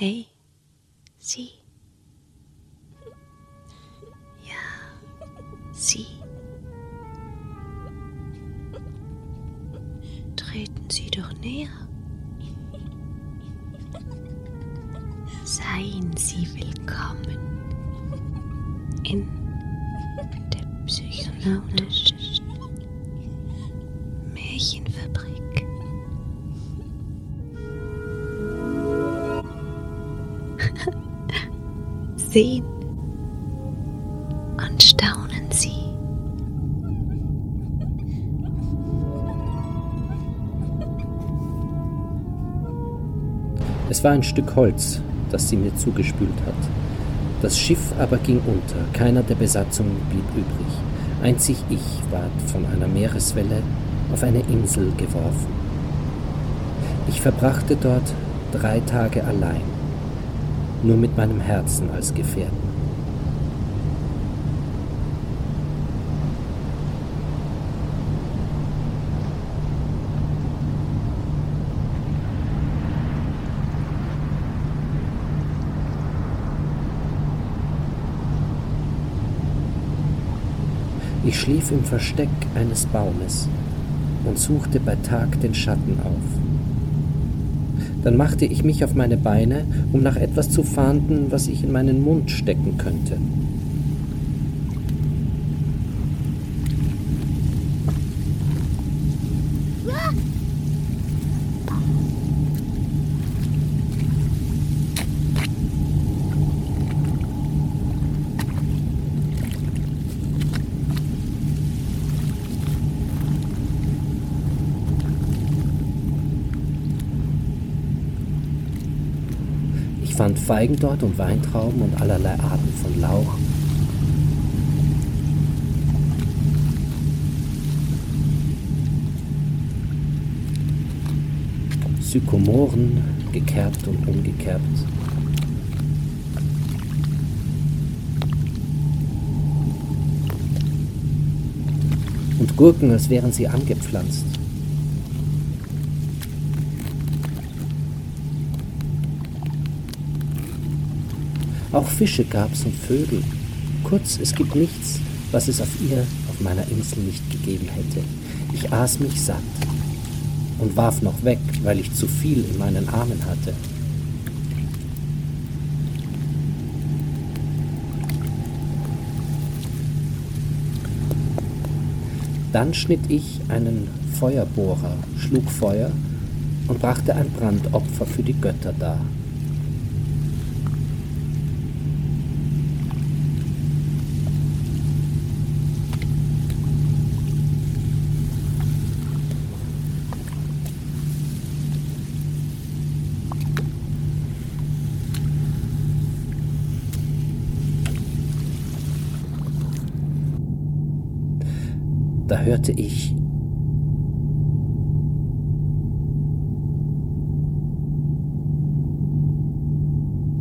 Hey, Sie. Ja, Sie. Treten Sie doch näher. Seien Sie willkommen in der psychologischen Märchenfabrik. Sehen und staunen Sie. Es war ein Stück Holz, das sie mir zugespült hat. Das Schiff aber ging unter, keiner der Besatzung blieb übrig. Einzig ich ward von einer Meereswelle auf eine Insel geworfen. Ich verbrachte dort drei Tage allein, nur mit meinem Herzen als Gefährten. Ich schlief im Versteck eines Baumes und suchte bei Tag den Schatten auf. Dann machte ich mich auf meine Beine, um nach etwas zu fahnden, was ich in meinen Mund stecken könnte. Fand Feigen dort und Weintrauben und allerlei Arten von Lauch. Sykomoren, gekerbt und umgekerbt. Und Gurken, als wären sie angepflanzt. Auch Fische gab's und Vögel. Kurz, es gibt nichts, was es auf ihr, auf meiner Insel nicht gegeben hätte. Ich aß mich satt und warf noch weg, weil ich zu viel in meinen Armen hatte. Dann schnitt ich einen Feuerbohrer, schlug Feuer und brachte ein Brandopfer für die Götter dar. Da hörte ich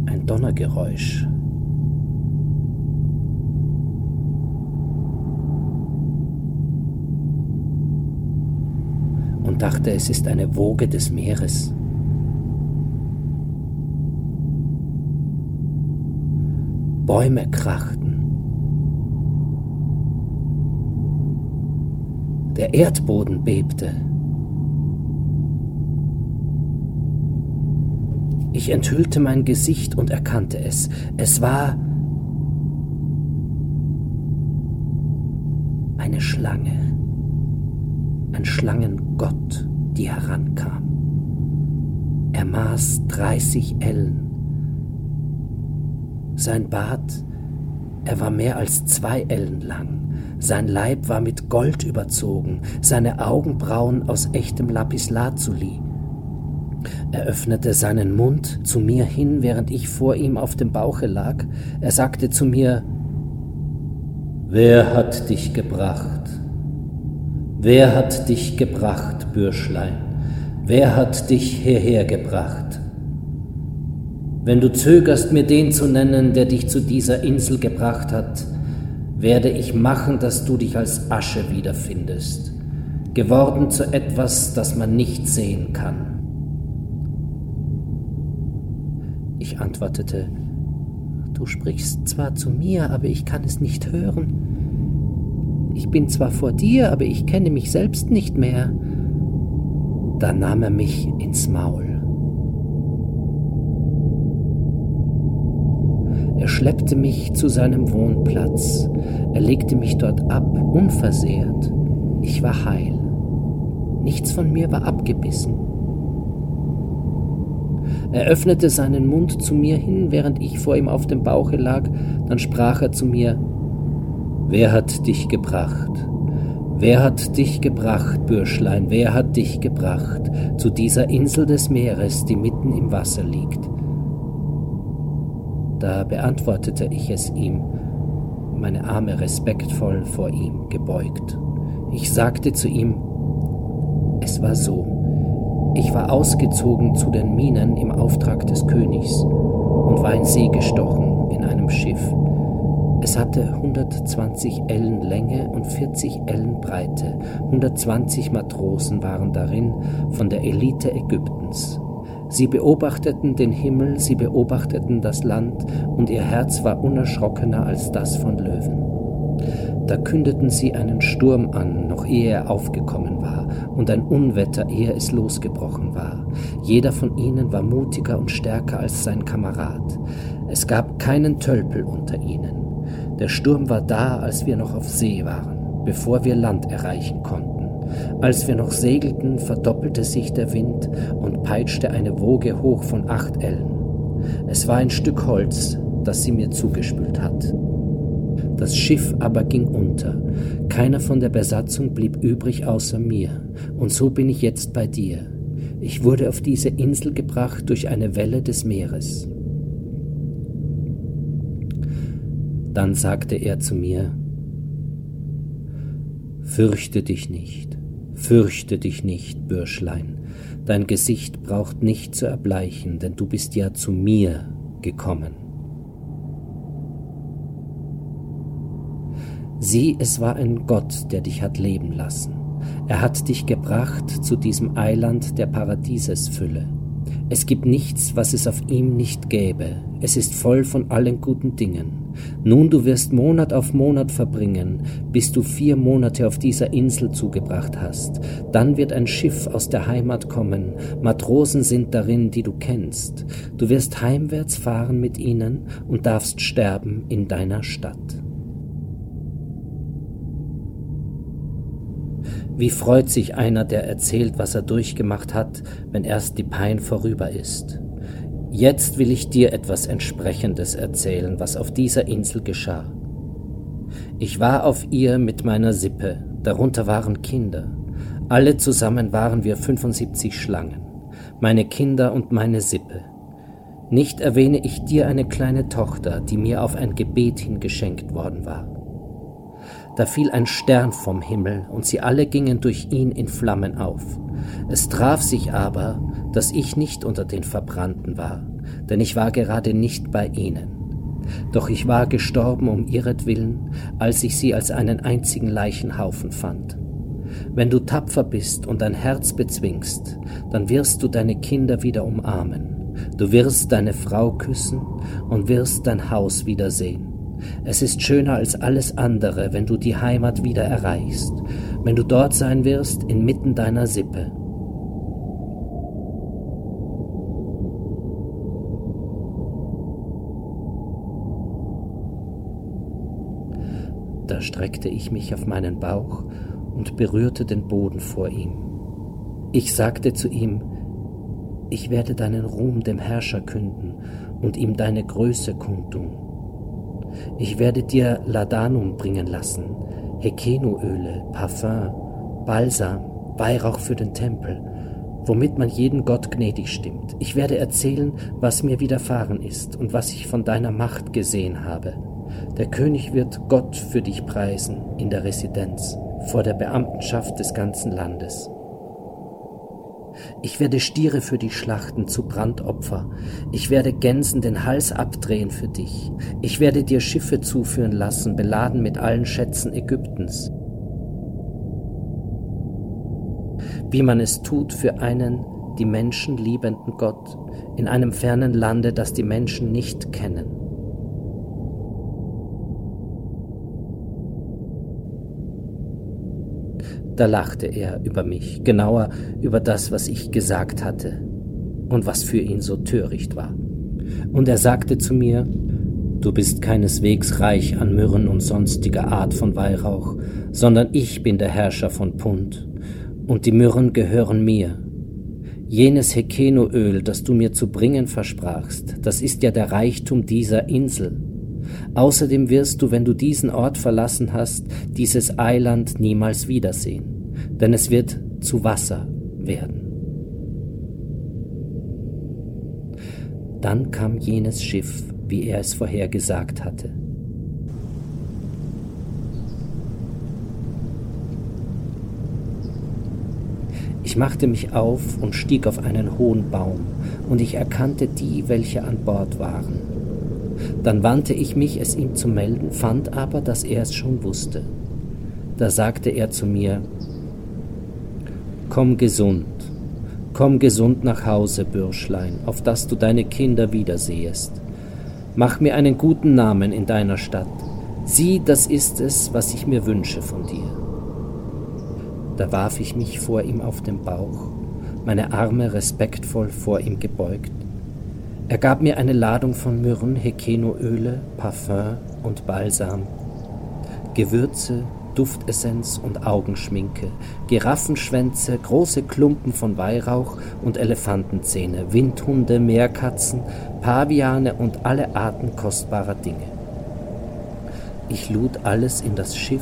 ein Donnergeräusch. Und dachte, es ist eine Woge des Meeres. Bäume krachten. Der Erdboden bebte. Ich enthüllte mein Gesicht und erkannte es. Es war eine Schlange, ein Schlangengott, die herankam. Er maß 30 Ellen. Sein Bart, er war mehr als zwei Ellen lang. Sein Leib war mit Gold überzogen, seine Augenbrauen aus echtem Lapislazuli. Er öffnete seinen Mund zu mir hin, während ich vor ihm auf dem Bauche lag. Er sagte zu mir, Wer hat dich gebracht? Wer hat dich gebracht, Bürschlein? Wer hat dich hierher gebracht? Wenn du zögerst, mir den zu nennen, der dich zu dieser Insel gebracht hat, werde ich machen, dass du dich als Asche wiederfindest, geworden zu etwas, das man nicht sehen kann. Ich antwortete, Du sprichst zwar zu mir, aber ich kann es nicht hören. Ich bin zwar vor dir, aber ich kenne mich selbst nicht mehr. Da nahm er mich ins Maul. Er schleppte mich zu seinem Wohnplatz. Er legte mich dort ab, unversehrt. Ich war heil. Nichts von mir war abgebissen. Er öffnete seinen Mund zu mir hin, während ich vor ihm auf dem Bauche lag, dann sprach er zu mir Wer hat dich gebracht? Wer hat dich gebracht, Bürschlein, wer hat dich gebracht zu dieser Insel des Meeres, die mitten im Wasser liegt? Da beantwortete ich es ihm, meine Arme respektvoll vor ihm gebeugt. Ich sagte zu ihm, es war so, ich war ausgezogen zu den Minen im Auftrag des Königs und war in See gestochen in einem Schiff. Es hatte 120 Ellen Länge und 40 Ellen Breite. 120 Matrosen waren darin von der Elite Ägyptens. Sie beobachteten den Himmel, sie beobachteten das Land, und ihr Herz war unerschrockener als das von Löwen. Da kündeten sie einen Sturm an, noch ehe er aufgekommen war, und ein Unwetter, ehe es losgebrochen war. Jeder von ihnen war mutiger und stärker als sein Kamerad. Es gab keinen Tölpel unter ihnen. Der Sturm war da, als wir noch auf See waren, bevor wir Land erreichen konnten. Als wir noch segelten, verdoppelte sich der Wind und peitschte eine Woge hoch von acht Ellen. Es war ein Stück Holz, das sie mir zugespült hat. Das Schiff aber ging unter. Keiner von der Besatzung blieb übrig außer mir. Und so bin ich jetzt bei dir. Ich wurde auf diese Insel gebracht durch eine Welle des Meeres. Dann sagte er zu mir, Fürchte dich nicht, fürchte dich nicht, Bürschlein, dein Gesicht braucht nicht zu erbleichen, denn du bist ja zu mir gekommen. Sieh, es war ein Gott, der dich hat leben lassen. Er hat dich gebracht zu diesem Eiland der Paradiesesfülle. Es gibt nichts, was es auf ihm nicht gäbe. Es ist voll von allen guten Dingen. Nun du wirst Monat auf Monat verbringen, bis du vier Monate auf dieser Insel zugebracht hast. Dann wird ein Schiff aus der Heimat kommen. Matrosen sind darin, die du kennst. Du wirst heimwärts fahren mit ihnen und darfst sterben in deiner Stadt. Wie freut sich einer, der erzählt, was er durchgemacht hat, wenn erst die Pein vorüber ist. Jetzt will ich dir etwas Entsprechendes erzählen, was auf dieser Insel geschah. Ich war auf ihr mit meiner Sippe, darunter waren Kinder. Alle zusammen waren wir 75 Schlangen, meine Kinder und meine Sippe. Nicht erwähne ich dir eine kleine Tochter, die mir auf ein Gebet hin geschenkt worden war. Da fiel ein Stern vom Himmel, und sie alle gingen durch ihn in Flammen auf. Es traf sich aber, dass ich nicht unter den Verbrannten war, denn ich war gerade nicht bei ihnen. Doch ich war gestorben um ihretwillen, als ich sie als einen einzigen Leichenhaufen fand. Wenn du tapfer bist und dein Herz bezwingst, dann wirst du deine Kinder wieder umarmen, du wirst deine Frau küssen und wirst dein Haus wiedersehen. Es ist schöner als alles andere, wenn du die Heimat wieder erreichst, wenn du dort sein wirst, inmitten deiner Sippe. Da streckte ich mich auf meinen Bauch und berührte den Boden vor ihm. Ich sagte zu ihm, ich werde deinen Ruhm dem Herrscher künden und ihm deine Größe kundtun. Ich werde dir Ladanum bringen lassen, Hekenuöle, Parfum, Balsam, Weihrauch für den Tempel, womit man jeden Gott gnädig stimmt. Ich werde erzählen, was mir widerfahren ist und was ich von deiner Macht gesehen habe. Der König wird Gott für dich preisen in der Residenz, vor der Beamtenschaft des ganzen Landes. Ich werde Stiere für dich schlachten zu Brandopfer. Ich werde Gänsen den Hals abdrehen für dich. Ich werde dir Schiffe zuführen lassen, beladen mit allen Schätzen Ägyptens. Wie man es tut für einen, die Menschen liebenden Gott in einem fernen Lande, das die Menschen nicht kennen. Da lachte er über mich, genauer über das, was ich gesagt hatte und was für ihn so töricht war. Und er sagte zu mir, Du bist keineswegs reich an Myrrhen und sonstiger Art von Weihrauch, sondern ich bin der Herrscher von Pund, und die Myrrhen gehören mir. Jenes Hekenoöl, das du mir zu bringen versprachst, das ist ja der Reichtum dieser Insel. Außerdem wirst du, wenn du diesen Ort verlassen hast, dieses Eiland niemals wiedersehen, denn es wird zu Wasser werden. Dann kam jenes Schiff, wie er es vorhergesagt hatte. Ich machte mich auf und stieg auf einen hohen Baum, und ich erkannte die, welche an Bord waren. Dann wandte ich mich, es ihm zu melden, fand aber, dass er es schon wusste. Da sagte er zu mir, Komm gesund, komm gesund nach Hause, Bürschlein, auf dass du deine Kinder wiedersehest. Mach mir einen guten Namen in deiner Stadt. Sieh, das ist es, was ich mir wünsche von dir. Da warf ich mich vor ihm auf den Bauch, meine Arme respektvoll vor ihm gebeugt. Er gab mir eine Ladung von Myrrhen, Hekenoöle, Parfum und Balsam, Gewürze, Duftessenz und Augenschminke, Giraffenschwänze, große Klumpen von Weihrauch und Elefantenzähne, Windhunde, Meerkatzen, Paviane und alle Arten kostbarer Dinge. Ich lud alles in das Schiff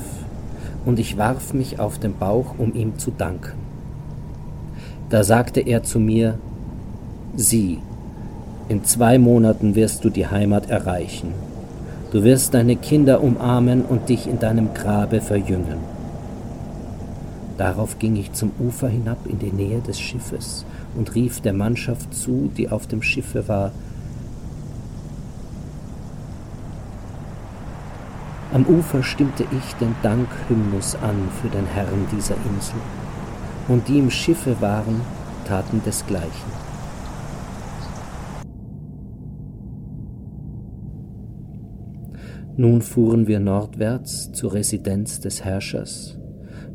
und ich warf mich auf den Bauch, um ihm zu danken. Da sagte er zu mir, Sieh, in zwei Monaten wirst du die Heimat erreichen Du wirst deine Kinder umarmen und dich in deinem Grabe verjüngen. Darauf ging ich zum Ufer hinab in die Nähe des Schiffes und rief der Mannschaft zu, die auf dem Schiffe war, Am Ufer stimmte ich den Dankhymnus an für den Herrn dieser Insel, und die im Schiffe waren, taten desgleichen. Nun fuhren wir nordwärts zur Residenz des Herrschers.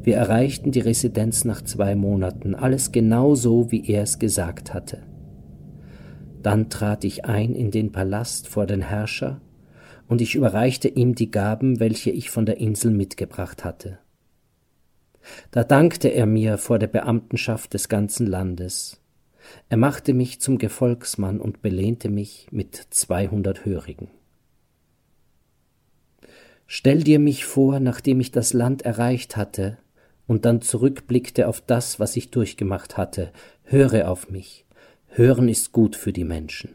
Wir erreichten die Residenz nach zwei Monaten, alles genau so, wie er es gesagt hatte. Dann trat ich ein in den Palast vor den Herrscher, und ich überreichte ihm die Gaben, welche ich von der Insel mitgebracht hatte. Da dankte er mir vor der Beamtenschaft des ganzen Landes. Er machte mich zum Gefolgsmann und belehnte mich mit zweihundert Hörigen. Stell dir mich vor, nachdem ich das Land erreicht hatte und dann zurückblickte auf das, was ich durchgemacht hatte, höre auf mich, hören ist gut für die Menschen.